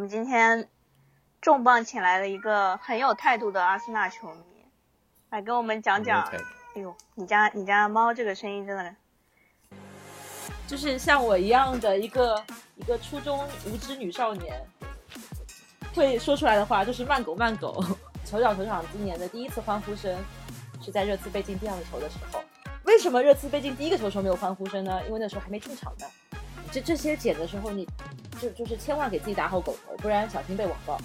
们今天重磅请来了一个很有态度的阿森纳球迷，来跟我们讲讲。哎呦，你家你家猫这个声音真的，就是像我一样的一个一个初中无知女少年，会说出来的话就是慢狗慢狗。酋长球场今年的第一次欢呼声是在热刺被进第二个球的时候。为什么热刺被进第一个球时候没有欢呼声呢？因为那时候还没进场呢。这这些剪的时候，你就就是千万给自己打好狗头，不然小心被网暴。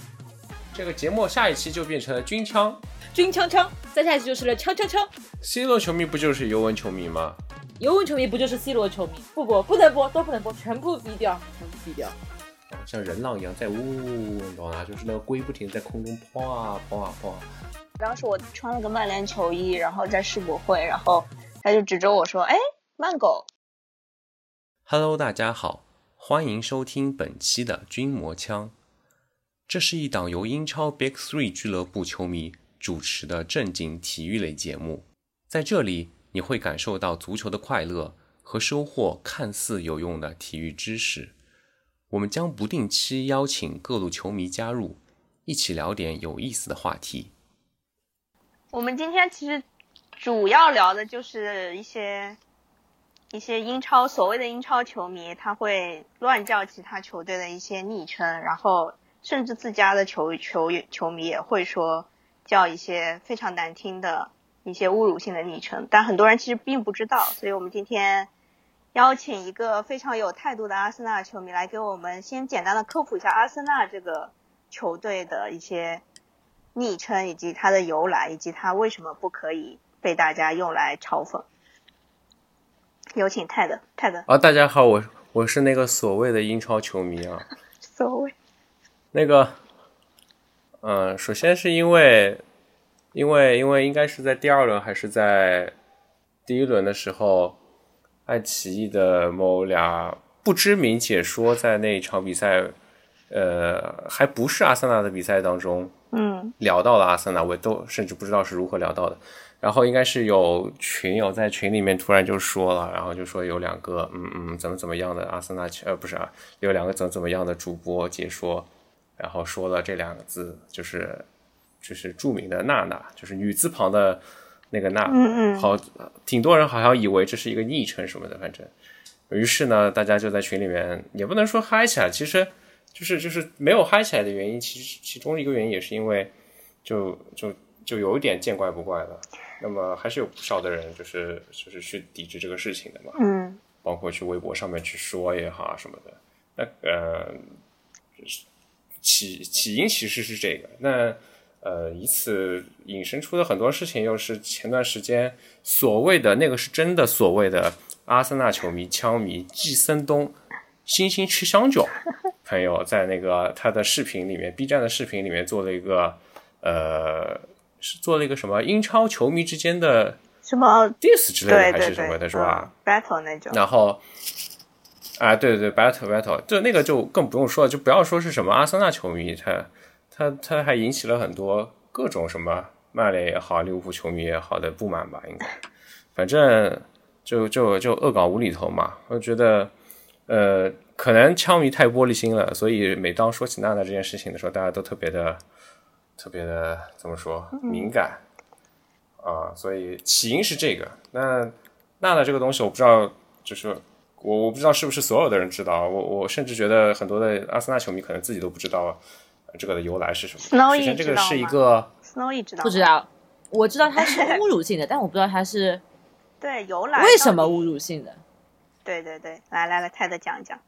这个节目下一期就变成了军枪，军枪枪，再下一期就是了枪枪枪。C 罗球迷不就是尤文球迷吗？尤文球迷不就是 C 罗球迷？不播不能播，都不能播，全部毙掉，全部毙掉。像人浪一样在呜，你懂吗？就是那个龟不停在空中抛啊抛啊抛。当时我穿了个曼联球衣，然后在世博会，然后他就指着我说：“哎，慢狗。” Hello，大家好，欢迎收听本期的军魔枪。这是一档由英超 Big Three 俱乐部球迷主持的正经体育类节目，在这里你会感受到足球的快乐和收获看似有用的体育知识。我们将不定期邀请各路球迷加入，一起聊点有意思的话题。我们今天其实主要聊的就是一些。一些英超所谓的英超球迷，他会乱叫其他球队的一些昵称，然后甚至自家的球球球迷也会说叫一些非常难听的一些侮辱性的昵称，但很多人其实并不知道。所以我们今天邀请一个非常有态度的阿森纳球迷来给我们先简单的科普一下阿森纳这个球队的一些昵称以及它的由来，以及它为什么不可以被大家用来嘲讽。有请泰德，泰德啊！大家好，我我是那个所谓的英超球迷啊。所谓 那个，嗯，首先是因为，因为因为应该是在第二轮还是在第一轮的时候，爱奇艺的某俩不知名解说在那一场比赛，呃，还不是阿森纳的比赛当中，嗯，聊到了阿森纳，我都甚至不知道是如何聊到的。然后应该是有群友在群里面突然就说了，然后就说有两个嗯嗯怎么怎么样的阿森纳呃不是啊，有两个怎么怎么样的主播解说，然后说了这两个字，就是就是著名的娜娜，就是女字旁的那个娜，嗯嗯，好，挺多人好像以为这是一个昵称什么的，反正，于是呢，大家就在群里面也不能说嗨起来，其实就是就是没有嗨起来的原因，其实其中一个原因也是因为就就就有一点见怪不怪了。那么还是有不少的人，就是就是去抵制这个事情的嘛，嗯，包括去微博上面去说也好啊什么的。那呃，起起因其实是这个，那呃，以此引申出的很多事情，又是前段时间所谓的那个是真的所谓的阿森纳球迷枪迷季森东星星吃香蕉朋友，在那个他的视频里面，B 站的视频里面做了一个呃。是做了一个什么英超球迷之间的什么 diss 之类的还是什么的，是吧？battle 那种。然后，啊，对对对，battle battle，就那个就更不用说了，就不要说是什么阿森纳球迷，他他他还引起了很多各种什么曼联也好，利物浦球迷也好的不满吧？应该，反正就就就恶搞无厘头嘛。我觉得，呃，可能枪迷太玻璃心了，所以每当说起娜娜这件事情的时候，大家都特别的。特别的怎么说敏感啊，所以起因是这个。那娜娜这个东西，我不知道，就是我我不知道是不是所有的人知道。我我甚至觉得很多的阿森纳球迷可能自己都不知道这个的由来是什么。首先，这个是一个 Snowy 知道不知道？我知道它是 侮辱性的，但我不知道它是对由来为什么侮辱性的。对对对，来来来，泰德讲一讲。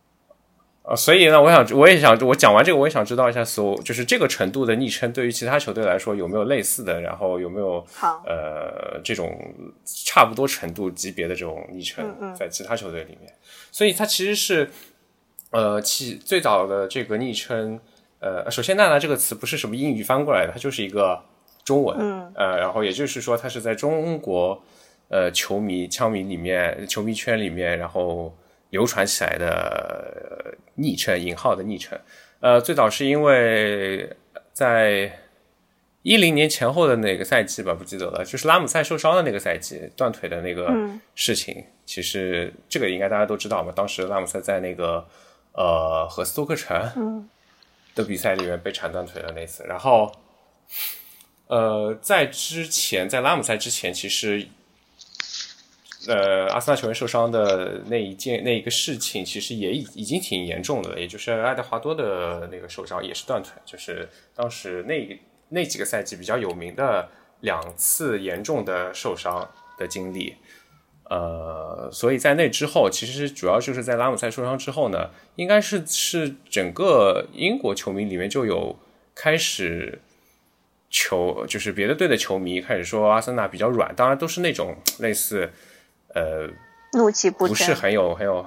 啊，所以呢，我想，我也想，我讲完这个，我也想知道一下，所就是这个程度的昵称，对于其他球队来说有没有类似的，然后有没有呃这种差不多程度级别的这种昵称在其他球队里面。所以它其实是呃其最早的这个昵称，呃，首先“娜娜”这个词不是什么英语翻过来的，它就是一个中文，呃，然后也就是说，它是在中国呃球迷枪迷里面，球迷圈里面，然后。流传起来的昵称，引号的昵称，呃，最早是因为在一零年前后的那个赛季吧，不记得了，就是拉姆塞受伤的那个赛季，断腿的那个事情。其实这个应该大家都知道嘛，当时拉姆塞在那个呃和斯托克城的比赛里面被铲断腿的那次。然后，呃，在之前，在拉姆赛之前，其实，呃，阿森纳球员受伤的那一件那一个事情，其实也已已经挺严重的了。也就是爱德华多的那个受伤也是断腿，就是当时那那几个赛季比较有名的两次严重的受伤的经历。呃，所以在那之后，其实主要就是在拉姆塞受伤之后呢，应该是是整个英国球迷里面就有开始球，就是别的队的球迷开始说阿森纳比较软，当然都是那种类似呃怒气不是很有很有，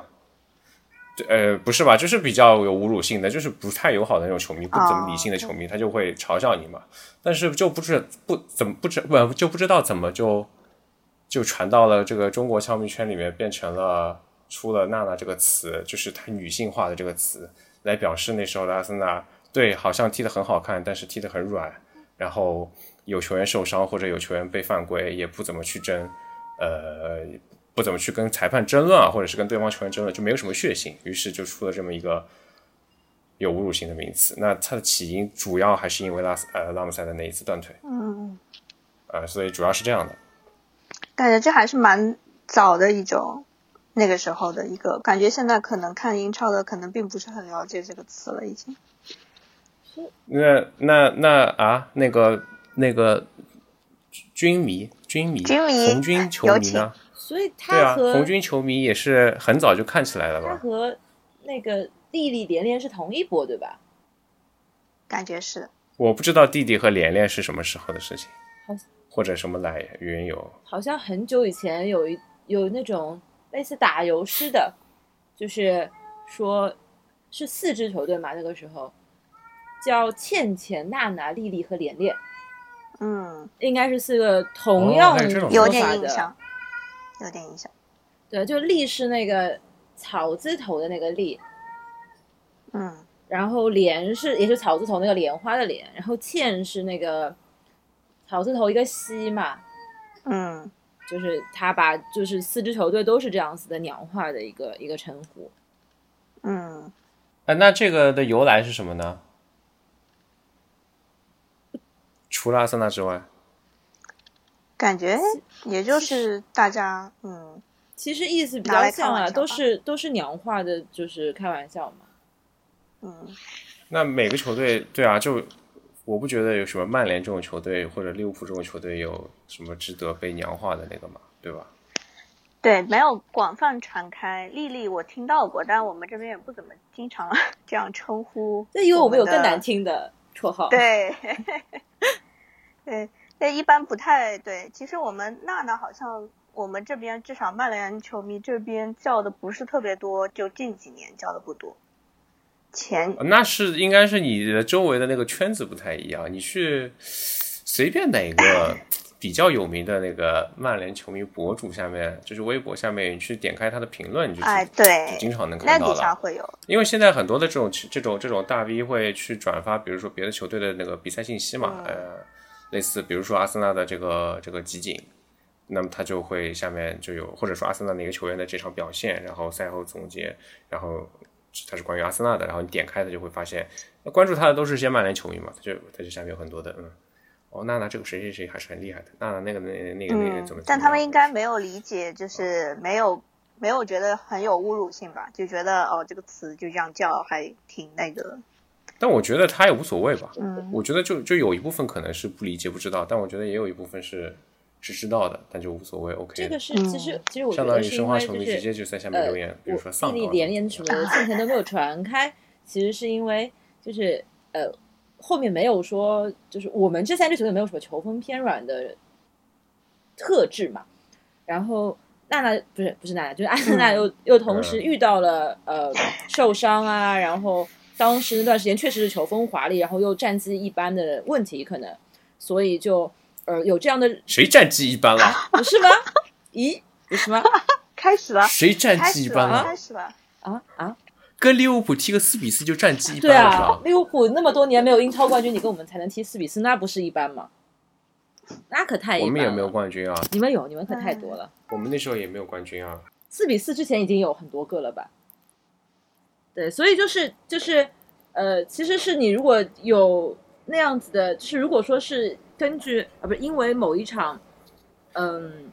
呃不是吧，就是比较有侮辱性的，就是不太友好的那种球迷，不怎么理性的球迷，他就会嘲笑你嘛。但是就不知不怎么不知不就不知道怎么就。就传到了这个中国球迷圈里面，变成了出了“娜娜”这个词，就是太女性化的这个词，来表示那时候的阿森纳对好像踢得很好看，但是踢得很软，然后有球员受伤或者有球员被犯规，也不怎么去争，呃，不怎么去跟裁判争论啊，或者是跟对方球员争论，就没有什么血性，于是就出了这么一个有侮辱性的名词。那它的起因主要还是因为拉斯呃拉姆塞的那一次断腿，嗯，呃，所以主要是这样的。感觉这还是蛮早的一种，那个时候的一个感觉。现在可能看英超的，可能并不是很了解这个词了，已经。那那那啊，那个那个军迷军迷军迷红军球迷呢？所以他和红军球迷也是很早就看起来了吧？他和那个弟弟连连是同一波，对吧？感觉是。我不知道弟弟和连连是什么时候的事情。好。或者什么来缘由？好像很久以前有一有那种类似打油诗的，就是说是四支球队嘛，那个时候叫倩倩、娜娜、丽丽和连连。嗯，应该是四个同样有点印象，有点印象。对，就丽是那个草字头的那个丽，嗯，然后莲是也是草字头那个莲花的莲，然后倩是那个。草字头一个西嘛，嗯，就是他把就是四支球队都是这样子的娘化的一个一个称呼，嗯，哎，那这个的由来是什么呢？除了阿森纳之外，感觉也就是大家嗯，其实意思比较像啊，都是都是娘化的，就是开玩笑嘛，嗯，那每个球队对啊就。我不觉得有什么曼联这种球队或者利物浦这种球队有什么值得被娘化的那个嘛，对吧？对，没有广泛传开。丽丽我听到过，但我们这边也不怎么经常 这样称呼。那因为我们有更难听的绰号。对，对，那一般不太对。其实我们娜娜好像我们这边至少曼联球迷这边叫的不是特别多，就近几年叫的不多。前那是应该是你的周围的那个圈子不太一样。你去随便哪个 比较有名的那个曼联球迷博主下面，就是微博下面，你去点开他的评论，你就哎对，经常能看到了。会有，因为现在很多的这种这种这种大 V 会去转发，比如说别的球队的那个比赛信息嘛，呃，类似比如说阿森纳的这个这个集锦，那么他就会下面就有，或者说阿森纳哪个球员的这场表现，然后赛后总结，然后。它是关于阿森纳的，然后你点开它就会发现，关注他的都是一些曼联球迷嘛，他就他就下面有很多的，嗯，哦，娜娜这个谁谁谁还是很厉害的，娜娜那个那那个那个怎么？但他们应该没有理解，就是没有没有觉得很有侮辱性吧？就觉得哦，这个词就这样叫还挺那个。但我觉得他也无所谓吧，嗯，我觉得就就有一部分可能是不理解不知道，但我觉得也有一部分是。是知道的，但就无所谓。OK，这个是其实其实我相当于申花球迷直接就在下面留言，比如说丧弟弟连连什么的，之前都没有传开。其实是因为就是呃后面没有说，就是我们这三支球队没有什么球风偏软的特质嘛。然后娜娜不是不是娜娜，就是阿森纳又又同时遇到了呃受伤啊，然后当时那段时间确实是球风华丽，然后又战绩一般的问题，可能所以就。呃，有这样的谁战绩一般了？不是吗？咦，不是吗？开始了，谁战绩一般了？开始了啊啊！跟利物浦踢个四比四就战绩一般了是吧？利物浦那么多年没有英超冠军，你跟我们才能踢四比四，那不是一般吗？那可太……我们也没有冠军啊！你们有，你们可太多了。我们那时候也没有冠军啊！四比四之前已经有很多个了吧？对，所以就是就是。呃，其实是你如果有那样子的，就是如果说是根据啊，不是因为某一场，嗯，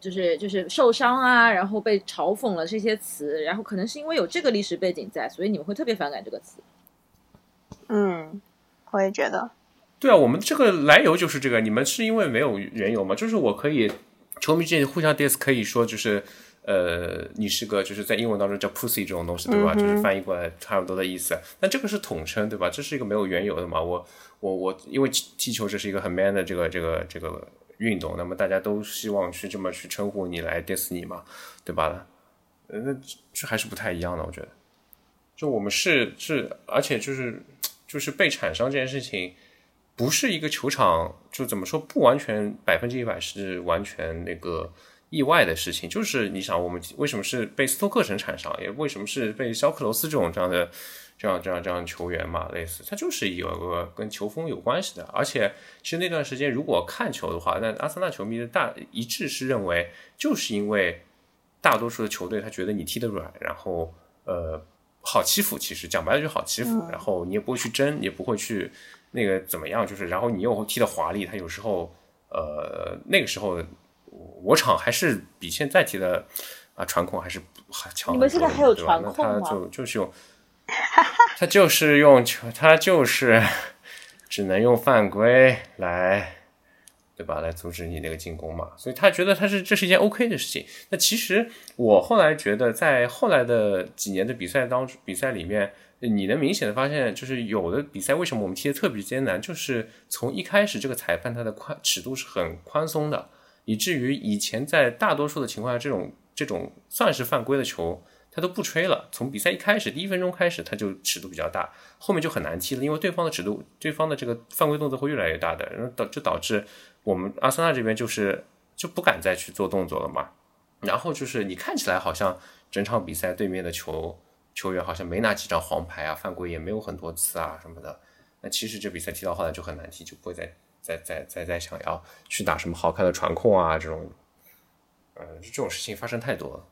就是就是受伤啊，然后被嘲讽了这些词，然后可能是因为有这个历史背景在，所以你们会特别反感这个词。嗯，我也觉得。对啊，我们这个来由就是这个，你们是因为没有缘由吗？就是我可以，球迷之间互相 diss，可以说就是，呃，你是个就是在英文当中叫 pussy 这种东西，对吧？就是翻译过来差不多的意思。那这个是统称，对吧？这是一个没有缘由的嘛？我我我，因为踢球这是一个很 man 的这个这个这个运动，那么大家都希望去这么去称呼你来 diss 你嘛，对吧？呃那这还是不太一样的，我觉得。就我们是是，而且就是就是被产伤这件事情。不是一个球场，就怎么说不完全百分之一百是完全那个意外的事情。就是你想，我们为什么是被斯托克城铲伤，也为什么是被肖克罗斯这种这样的这样这样这样球员嘛？类似，他就是有个跟球风有关系的。而且，其实那段时间如果看球的话，那阿森纳球迷的大一致是认为，就是因为大多数的球队他觉得你踢得软，然后呃好欺负。其实讲白了就好欺负，然后你也不会去争，也不会去。那个怎么样？就是，然后你又踢得华丽，他有时候，呃，那个时候我场还是比现在踢的啊传控还是还强。你们现在还有传控吗？他就就是用，他就是用球，他就是 只能用犯规来，对吧？来阻止你那个进攻嘛。所以他觉得他是这是一件 OK 的事情。那其实我后来觉得，在后来的几年的比赛当中，比赛里面。你能明显的发现，就是有的比赛为什么我们踢的特别艰难，就是从一开始这个裁判他的宽尺度是很宽松的，以至于以前在大多数的情况下，这种这种算是犯规的球，他都不吹了。从比赛一开始第一分钟开始，他就尺度比较大，后面就很难踢了，因为对方的尺度，对方的这个犯规动作会越来越大的，然后导就导致我们阿森纳这边就是就不敢再去做动作了嘛。然后就是你看起来好像整场比赛对面的球。球员好像没拿几张黄牌啊，犯规也没有很多次啊什么的。那其实这比赛踢到后来就很难踢，就不会再再再再再想要去打什么好看的传控啊这种，呃，这种事情发生太多了。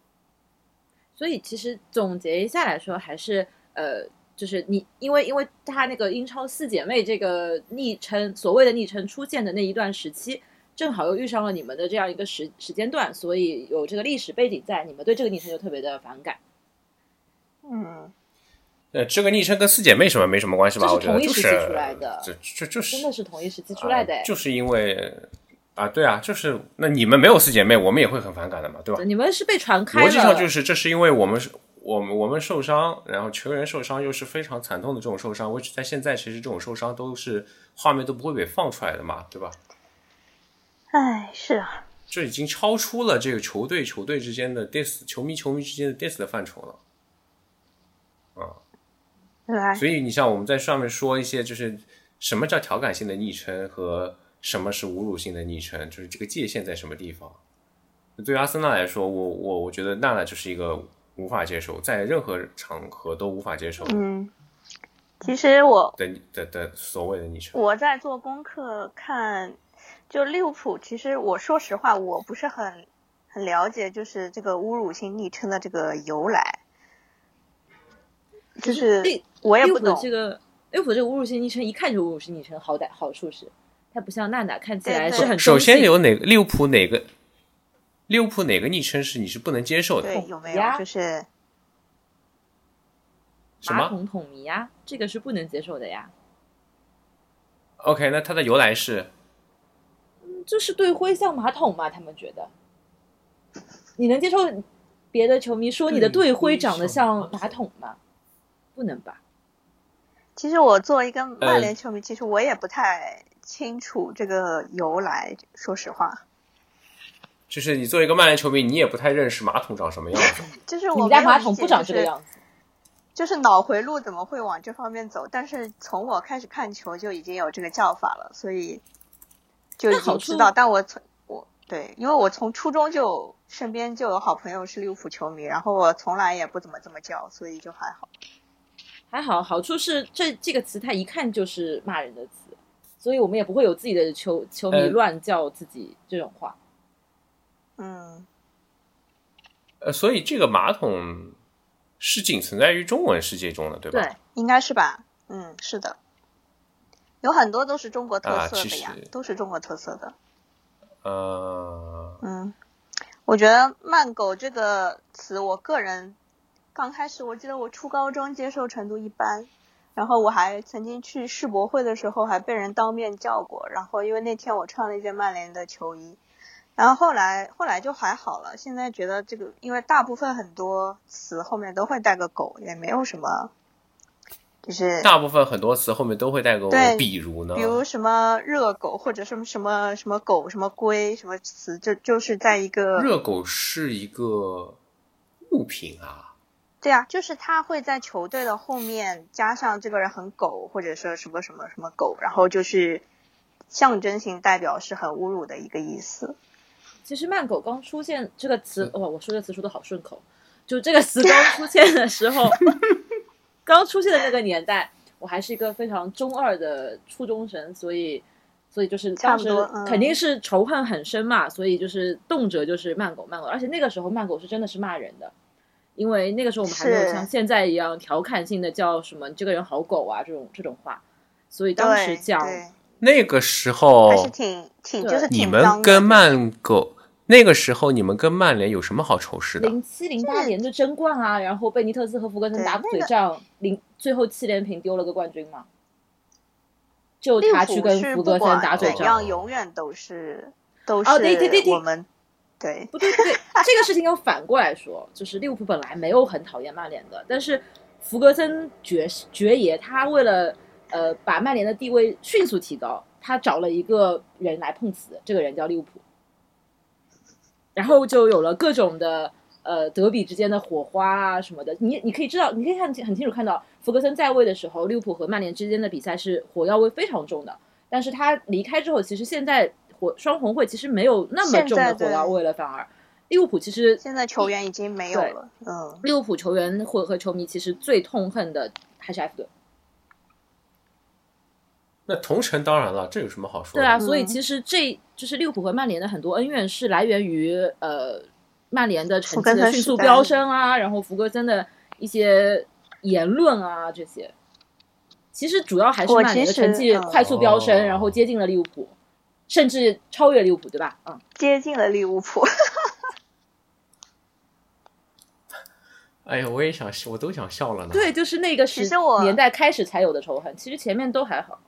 所以其实总结一下来说，还是呃，就是你因为因为他那个英超四姐妹这个昵称，所谓的昵称出现的那一段时期，正好又遇上了你们的这样一个时时间段，所以有这个历史背景在，你们对这个昵称就特别的反感。嗯，呃，这个昵称跟四姐妹什么没什么关系吧？我觉得就是出来的，就就就是真的是同一时期出来的，就是因为啊，对啊，就是那你们没有四姐妹，我们也会很反感的嘛，对吧？你们是被传开逻辑上就是这是因为我们是我们我们受伤，然后球员受伤又是非常惨痛的这种受伤，我在现在其实这种受伤都是画面都不会被放出来的嘛，对吧？哎，是啊，这已经超出了这个球队球队之间的 dis，球迷球迷之间的 dis 的范畴了。啊，所以你像我们在上面说一些，就是什么叫调侃性的昵称和什么是侮辱性的昵称，就是这个界限在什么地方？对于阿森纳来说，我我我觉得娜娜就是一个无法接受，在任何场合都无法接受。嗯，其实我的的的所谓的昵称，我在做功课看，就利物浦，其实我说实话，我不是很很了解，就是这个侮辱性昵称的这个由来。就是我也不懂这个，利物浦这个侮辱性昵称一看就侮辱性昵称，好歹好处是它不像娜娜看起来是很。首先有哪个利物浦哪个利物浦哪个昵称是你是不能接受的？对，有没有就是马桶桶迷呀？这个是不能接受的呀。OK，那它的由来是？嗯，就是队徽像马桶嘛，他们觉得你能接受别的球迷说你的队徽长得像马桶吗？不能吧？其实我作为一个曼联球迷，其实我也不太清楚这个由来。说实话，就是你作为一个曼联球迷，你也不太认识马桶长什么样子。就是我们家马桶不长这个样子。就是脑回路怎么会往这方面走？但是从我开始看球就已经有这个叫法了，所以就已经知道。但我从我对，因为我从初中就身边就有好朋友是利物浦球迷，然后我从来也不怎么这么叫，所以就还好。还好，好处是这这个词它一看就是骂人的词，所以我们也不会有自己的球球迷乱叫自己这种话。嗯，呃，所以这个马桶是仅存在于中文世界中的，对吧？对，应该是吧。嗯，是的，有很多都是中国特色的呀，都是中国特色的。呃，嗯，我觉得“慢狗”这个词，我个人刚开始，我记得我初高中接受程度一般，然后我还曾经去世博会的时候还被人当面叫过，然后因为那天我穿了一件曼联的球衣。然后后来后来就还好了，现在觉得这个，因为大部分很多词后面都会带个狗，也没有什么，就是大部分很多词后面都会带个狗，比如呢，比如什么热狗或者什么什么什么狗什么龟什么词，就就是在一个热狗是一个物品啊，对啊，就是他会在球队的后面加上这个人很狗或者说什么什么什么狗，然后就是象征性代表是很侮辱的一个意思。其实“慢狗”刚出现这个词，哦，我说这词说的好顺口。就这个词刚出现的时候，刚出现的那个年代，我还是一个非常中二的初中生，所以，所以就是当时肯定是仇恨很深嘛，所以就是动辄就是“慢狗”“慢狗”，而且那个时候“慢狗”是真的是骂人的，因为那个时候我们还没有像现在一样调侃性的叫什么“这个人好狗啊”这种这种话，所以当时讲。那个时候还是挺挺就是你们跟曼狗那个时候你们跟曼联有什么好仇视的？零七零八年的争冠啊，然后贝尼特斯和福格森打嘴仗，零最后七连平丢了个冠军嘛。就他去跟福格森打嘴仗，永远都是都是哦对对对我们对不对不对，这个事情要反过来说，就是利物浦本来没有很讨厌曼联的，但是福格森爵爵爷他为了。呃，把曼联的地位迅速提高，他找了一个人来碰瓷，这个人叫利物浦，然后就有了各种的呃德比之间的火花啊什么的。你你可以知道，你可以看很清楚看到，福格森在位的时候，利物浦和曼联之间的比赛是火药味非常重的。但是他离开之后，其实现在火双红会其实没有那么重的火药味了，反而利物浦其实现在球员已经没有了。嗯，利物浦球员或和球迷其实最痛恨的还是埃弗顿。那同城当然了，这有什么好说的？对啊，所以其实这就是利物浦和曼联的很多恩怨是来源于呃曼联的成绩的迅速飙升啊，然后福格森的一些言论啊这些。其实主要还是曼联的成绩快速飙升，然后接近了利物浦，甚至超越利物浦，对吧？嗯，接近了利物浦。哎呀，我也想笑，我都想笑了呢。对，就是那个时年代开始才有的仇恨，其实前面都还好。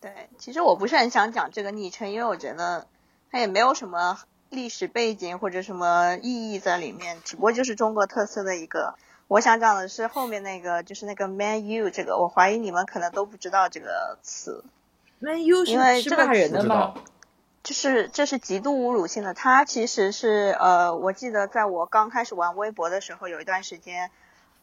对，其实我不是很想讲这个昵称，因为我觉得它也没有什么历史背景或者什么意义在里面，只不过就是中国特色的一个。我想讲的是后面那个，就是那个 “man you” 这个，我怀疑你们可能都不知道这个词。Man 为这个人的吗？就是这是极度侮辱性的。他其实是呃，我记得在我刚开始玩微博的时候，有一段时间。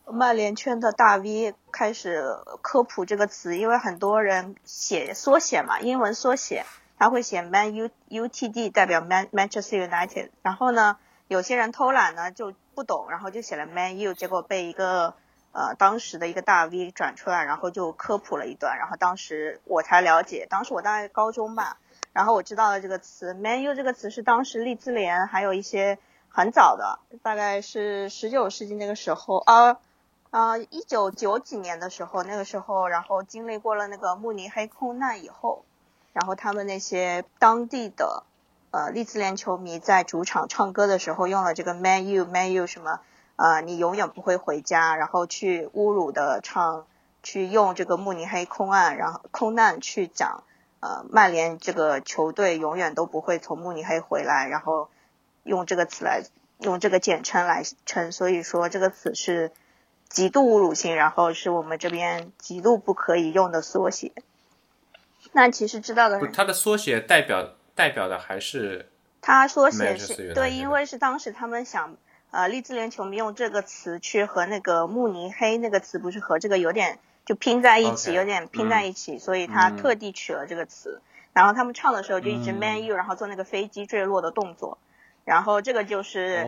曼联圈的大 V 开始科普这个词，因为很多人写缩写嘛，英文缩写，他会写 Man U U T D 代表 Man Manchester United，然后呢，有些人偷懒呢就不懂，然后就写了 Man U，结果被一个呃当时的一个大 V 转出来，然后就科普了一段，然后当时我才了解，当时我大概高中吧，然后我知道了这个词 Man U 这个词是当时利兹联还有一些很早的，大概是十九世纪那个时候啊。呃，一九九几年的时候，那个时候，然后经历过了那个慕尼黑空难以后，然后他们那些当地的呃利兹联球迷在主场唱歌的时候，用了这个 Man U Man U 什么呃你永远不会回家，然后去侮辱的唱，去用这个慕尼黑空难，然后空难去讲呃曼联这个球队永远都不会从慕尼黑回来，然后用这个词来用这个简称来称，所以说这个词是。极度侮辱性，然后是我们这边极度不可以用的缩写。那其实知道的，它的缩写代表代表的还是他缩写是对，因为是当时他们想呃，利兹联球迷用这个词去和那个慕尼黑那个词不是和这个有点就拼在一起，有点拼在一起，所以他特地取了这个词。然后他们唱的时候就一直 man you，然后做那个飞机坠落的动作。然后这个就是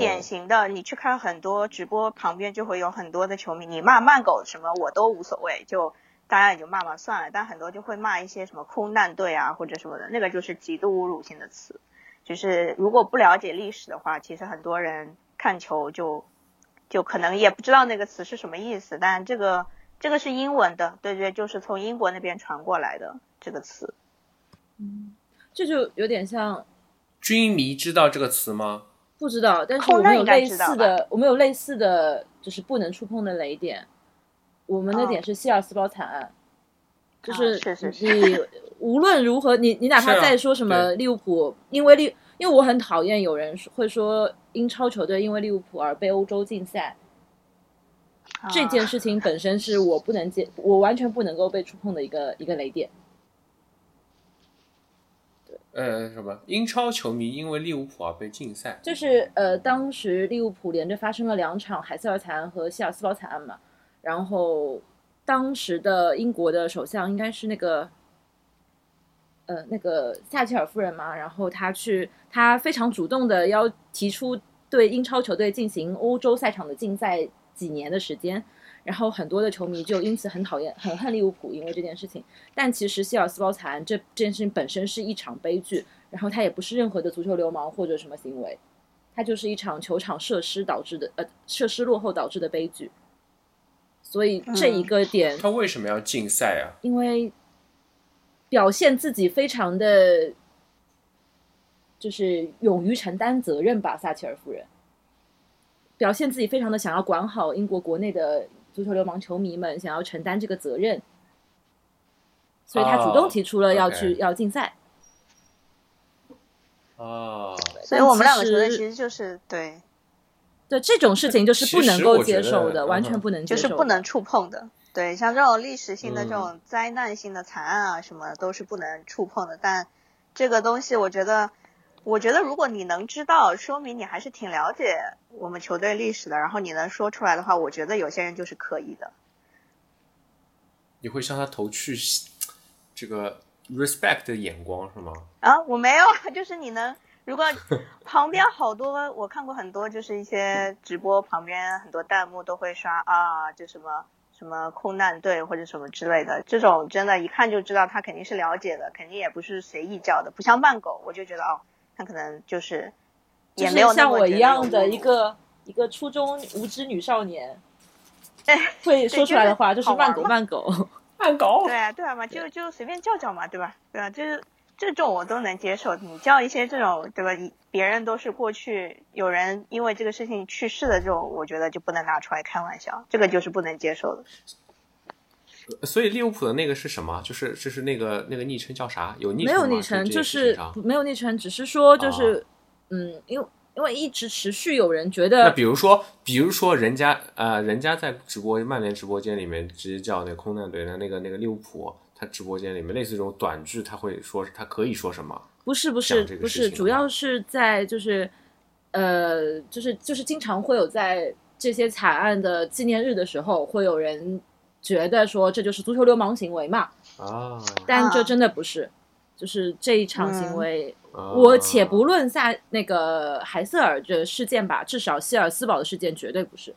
典型的，你去看很多直播，旁边就会有很多的球迷，你骂慢狗什么我都无所谓，就大家也就骂骂算了。但很多就会骂一些什么空难队啊或者什么的，那个就是极度侮辱性的词。就是如果不了解历史的话，其实很多人看球就就可能也不知道那个词是什么意思。但这个这个是英文的，对对，就是从英国那边传过来的这个词。嗯，这就有点像。军迷知道这个词吗？不知道，但是我们有类似的，我们有类似的就是不能触碰的雷点。我们的点是希尔斯堡惨案，就是你 无论如何，你你哪怕再说什么利物浦，因为利，因为我很讨厌有人会说英超球队因为利物浦而被欧洲禁赛。这件事情本身是我不能接，我完全不能够被触碰的一个一个雷点。呃，什么？英超球迷因为利物浦而被禁赛？就是呃，当时利物浦连着发生了两场海瑟尔惨案和希尔斯堡惨案嘛。然后当时的英国的首相应该是那个呃那个撒切尔夫人嘛。然后他去，他非常主动的要提出对英超球队进行欧洲赛场的禁赛几年的时间。然后很多的球迷就因此很讨厌、很恨利物浦，因为这件事情。但其实希尔斯包残这这件事情本身是一场悲剧，然后它也不是任何的足球流氓或者什么行为，它就是一场球场设施导致的呃设施落后导致的悲剧。所以这一个点，他为什么要禁赛啊？因为表现自己非常的，就是勇于承担责任吧，撒切尔夫人表现自己非常的想要管好英国国内的。足球流氓球迷们想要承担这个责任，所以他主动提出了要去要竞赛。哦，所以我们两个觉得其实就是对，对这种事情就是不能够接受的，完全不能接受，就是不能触碰的。对，像这种历史性的这种灾难性的惨案啊，什么都是不能触碰的。但这个东西，我觉得。我觉得如果你能知道，说明你还是挺了解我们球队历史的。然后你能说出来的话，我觉得有些人就是可以的。你会向他投去这个 respect 的眼光是吗？啊，我没有，就是你能，如果旁边好多，我看过很多，就是一些直播旁边很多弹幕都会刷啊，就什么什么空难队或者什么之类的，这种真的，一看就知道他肯定是了解的，肯定也不是随意叫的，不像慢狗，我就觉得哦。他可能就是，也没有像我一样的一个一个初中无知女少年，会说出来的话就是慢狗慢狗慢狗。对啊对啊嘛，就就随便叫叫嘛，对吧？对啊，就是这种我都能接受。你叫一些这种对吧？别人都是过去有人因为这个事情去世的这种，我觉得就不能拿出来开玩笑，这个就是不能接受的。所以利物浦的那个是什么？就是就是那个那个昵称叫啥？有昵称没有昵称？就是没有昵称，只是说就是嗯，因为因为一直持续有人觉得，那比如说比如说人家呃人家在直播曼联直播间里面直接叫那个空难队的那个那个利物浦，他直播间里面类似这种短剧，他会说他可以说什么？不是不是不是，主要是在就是呃就是就是经常会有在这些惨案的纪念日的时候会有人。觉得说这就是足球流氓行为嘛？啊！但这真的不是，就是这一场行为，我且不论下那个海瑟尔的事件吧，至少希尔斯堡的事件绝对不是。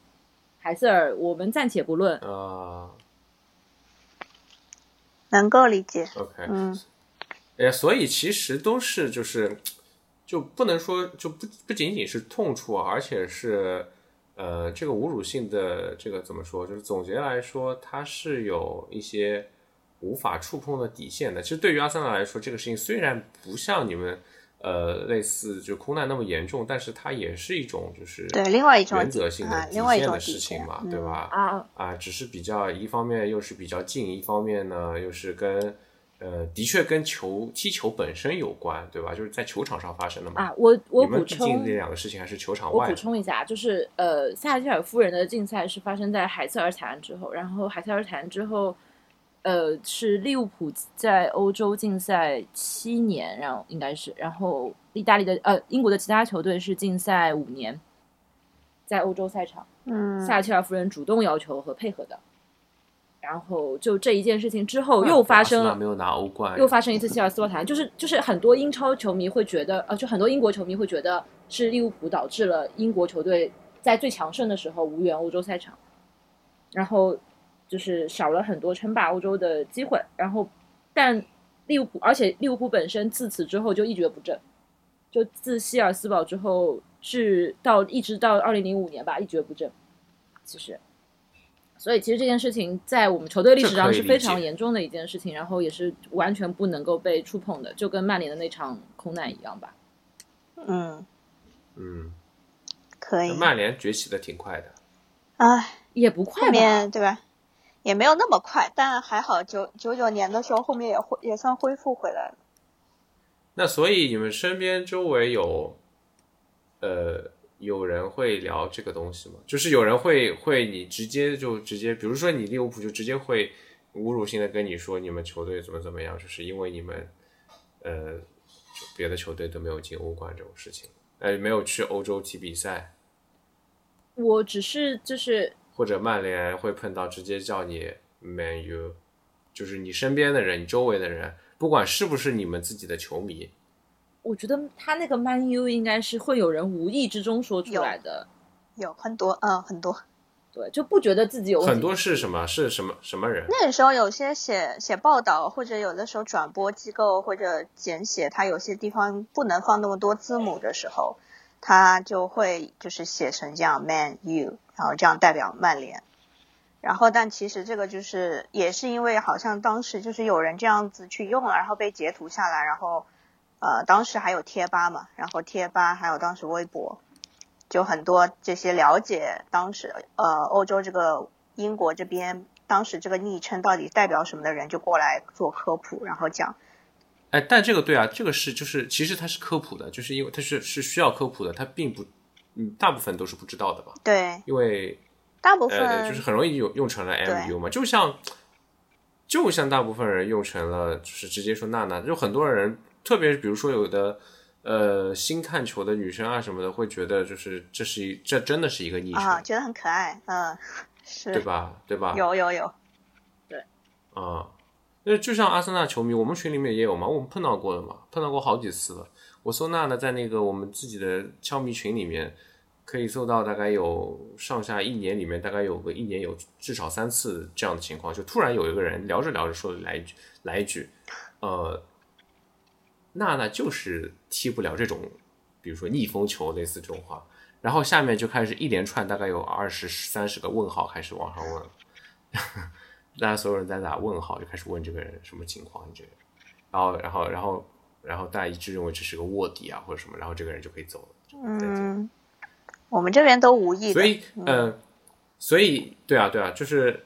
海瑟尔，我们暂且不论啊，能够理解。OK，嗯，哎，所以其实都是就是就不能说就不不仅仅是痛处，而且是。呃，这个侮辱性的这个怎么说？就是总结来说，它是有一些无法触碰的底线的。其实对于阿森纳来说，这个事情虽然不像你们呃类似就空难那么严重，但是它也是一种就是对另外一种原则性的另外一种事情嘛，对吧？啊啊，只是比较一方面又是比较近，一方面呢又是跟。呃，的确跟球踢球本身有关，对吧？就是在球场上发生的嘛。啊，我我补充这两个事情还是球场外。我补充一下，就是呃，萨切尔夫人的竞赛是发生在海瑟尔惨案之后，然后海瑟尔惨案之后，呃，是利物浦在欧洲竞赛七年，然后应该是，然后意大利的呃英国的其他球队是竞赛五年，在欧洲赛场，嗯，撒切尔夫人主动要求和配合的。然后就这一件事情之后，又发生了，没有拿欧冠，又发生一次切尔斯堡谈，就是就是很多英超球迷会觉得，呃，就很多英国球迷会觉得是利物浦导致了英国球队在最强盛的时候无缘欧洲赛场，然后就是少了很多称霸欧洲的机会。然后，但利物浦，而且利物浦本身自此之后就一蹶不振，就自希尔斯堡之后至到一直到二零零五年吧，一蹶不振，其实。所以其实这件事情在我们球队历史上是非常严重的一件事情，然后也是完全不能够被触碰的，就跟曼联的那场空难一样吧。嗯嗯，可以。曼联崛起的挺快的，啊，也不快吧？对吧？也没有那么快，但还好，九九九年的时候后面也恢也算恢复回来了。那所以你们身边周围有，呃，有人会聊这个东西吗？就是有人会会你直接就直接，比如说你利物浦就直接会侮辱性的跟你说你们球队怎么怎么样，就是因为你们呃别的球队都没有进欧冠这种事情，呃没有去欧洲踢比赛。我只是就是。或者曼联会碰到直接叫你 Man U，就是你身边的人，你周围的人，不管是不是你们自己的球迷，我觉得他那个 Man U 应该是会有人无意之中说出来的，有很多，嗯，很多，对，就不觉得自己有很多是什么？是什么什么人？那个时候有些写写报道，或者有的时候转播机构或者简写，他有些地方不能放那么多字母的时候。他就会就是写成这样 Man U，然后这样代表曼联，然后但其实这个就是也是因为好像当时就是有人这样子去用了，然后被截图下来，然后呃当时还有贴吧嘛，然后贴吧还有当时微博，就很多这些了解当时呃欧洲这个英国这边当时这个昵称到底代表什么的人就过来做科普，然后讲。哎，但这个对啊，这个是就是其实它是科普的，就是因为它是是需要科普的，它并不，嗯，大部分都是不知道的吧？对，因为大部分就是很容易用用成了 MU 嘛，就像就像大部分人用成了，就是直接说娜娜，就很多人，特别是比如说有的呃新看球的女生啊什么的，会觉得就是这是一这真的是一个昵称，觉得很可爱，嗯，是，对吧？对吧？有有有，对，啊。那就像阿森纳球迷，我们群里面也有嘛，我们碰到过的嘛，碰到过好几次了。我搜娜呢，在那个我们自己的枪迷群里面，可以搜到大概有上下一年里面，大概有个一年有至少三次这样的情况，就突然有一个人聊着聊着说来一句来一句，呃，娜娜就是踢不了这种，比如说逆风球类似这种话，然后下面就开始一连串大概有二十三十个问号开始往上问。大家所有人在打问号，就开始问这个人什么情况，这个，然后，然后，然后，然后大家一致认为这是个卧底啊，或者什么，然后这个人就可以走了。嗯，我们这边都无意。所以，嗯，所以，对啊，对啊，就是，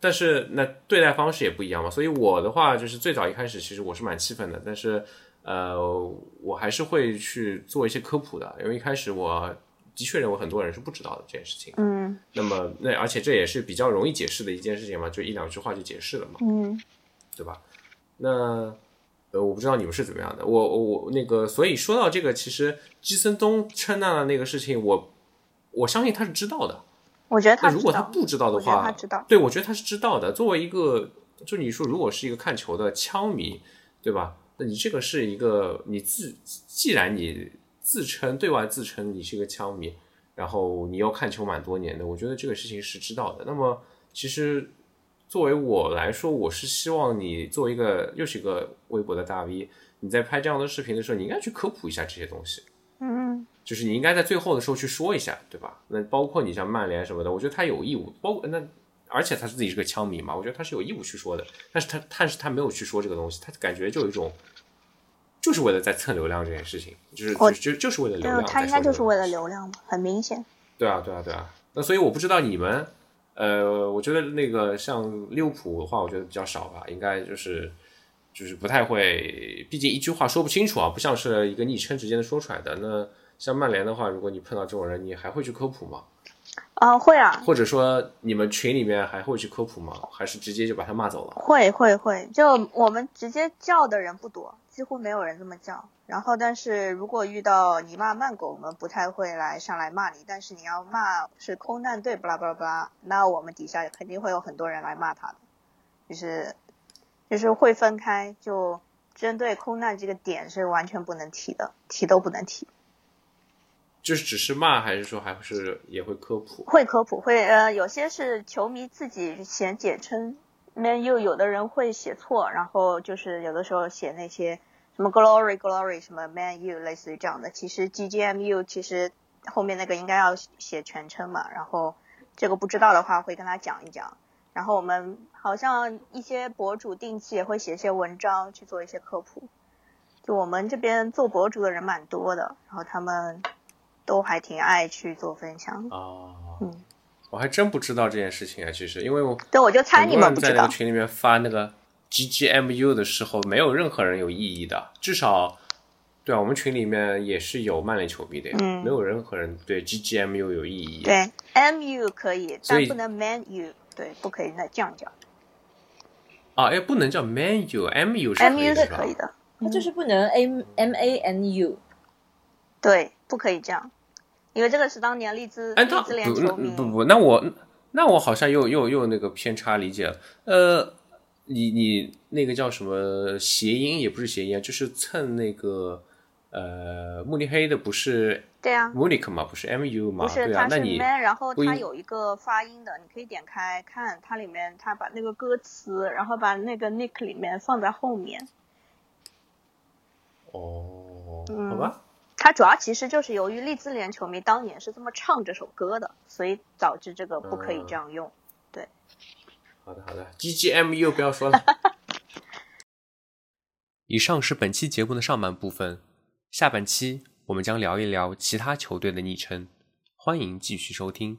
但是那对待方式也不一样嘛。所以我的话，就是最早一开始，其实我是蛮气愤的，但是，呃，我还是会去做一些科普的，因为一开始我。的确认为很多人是不知道的这件事情。嗯，那么那而且这也是比较容易解释的一件事情嘛，就一两句话就解释了嘛。嗯，对吧？那呃，我不知道你们是怎么样的。我我那个，所以说到这个，其实基森东称娜的那个事情，我我相信他是知道的。我觉得他如果他不知道的话，他知道。对，我觉得他是知道的。作为一个，就你说，如果是一个看球的枪迷，对吧？那你这个是一个你自，既然你。自称对外自称你是一个枪迷，然后你又看球蛮多年的，我觉得这个事情是知道的。那么其实作为我来说，我是希望你作为一个又是一个微博的大 V，你在拍这样的视频的时候，你应该去科普一下这些东西。嗯，就是你应该在最后的时候去说一下，对吧？那包括你像曼联什么的，我觉得他有义务，包括那而且他自己是个枪迷嘛，我觉得他是有义务去说的。但是他但是他没有去说这个东西，他感觉就有一种。就是为了在蹭流量这件事情，就是就就是为了流量。他应该就是为了流量嘛，很明显。对啊，对啊，对啊。那所以我不知道你们，呃，我觉得那个像利物浦的话，我觉得比较少吧，应该就是就是不太会，毕竟一句话说不清楚啊，不像是一个昵称直接能说出来的。那像曼联的话，如果你碰到这种人，你还会去科普吗？啊，会啊。或者说你们群里面还会去科普吗？还是直接就把他骂走了？会会会，就我们直接叫的人不多。几乎没有人这么叫，然后但是如果遇到你骂慢狗，我们不太会来上来骂你，但是你要骂是空难队，巴拉巴拉巴拉，那我们底下肯定会有很多人来骂他的，就是就是会分开，就针对空难这个点是完全不能提的，提都不能提。就是只是骂，还是说还是也会科普？会科普，会呃，有些是球迷自己写简称。Man U 有的人会写错，然后就是有的时候写那些什么 Glory Glory 什么 Man U 类似于这样的，其实 G G M U 其实后面那个应该要写全称嘛，然后这个不知道的话会跟他讲一讲。然后我们好像一些博主定期也会写一些文章去做一些科普。就我们这边做博主的人蛮多的，然后他们都还挺爱去做分享。哦，嗯，我还真不知道这件事情啊，其实因为我对我就猜你们不知道。在那个群里面发那个 GGMU 的时候，没有任何人有异议的，至少。对啊，我们群里面也是有曼联球迷的呀，没有任何人对 G G M U 有异议。对 M U 可以，但不能 Man U，对，不可以那这样叫。啊，哎，不能叫 Man U，M U 是 M U 是，可以的，它就是不能 M M A N U。对，不可以这样，因为这个是当年利兹利兹联球迷。不不，那我那我好像又又又那个偏差理解了，呃。你你那个叫什么谐音也不是谐音啊，就是蹭那个呃慕尼黑的不是对啊，Munich 嘛不是 M U 嘛对啊，那你然后它有一个发音的，你可以点开看它里面，它把那个歌词，然后把那个 Nick 里面放在后面。哦，好吧。它主要其实就是由于利兹联球迷当年是这么唱这首歌的，所以导致这个不可以这样用。对。好的，好的，G G M U 不要说了。以上是本期节目的上半部分，下半期我们将聊一聊其他球队的昵称，欢迎继续收听。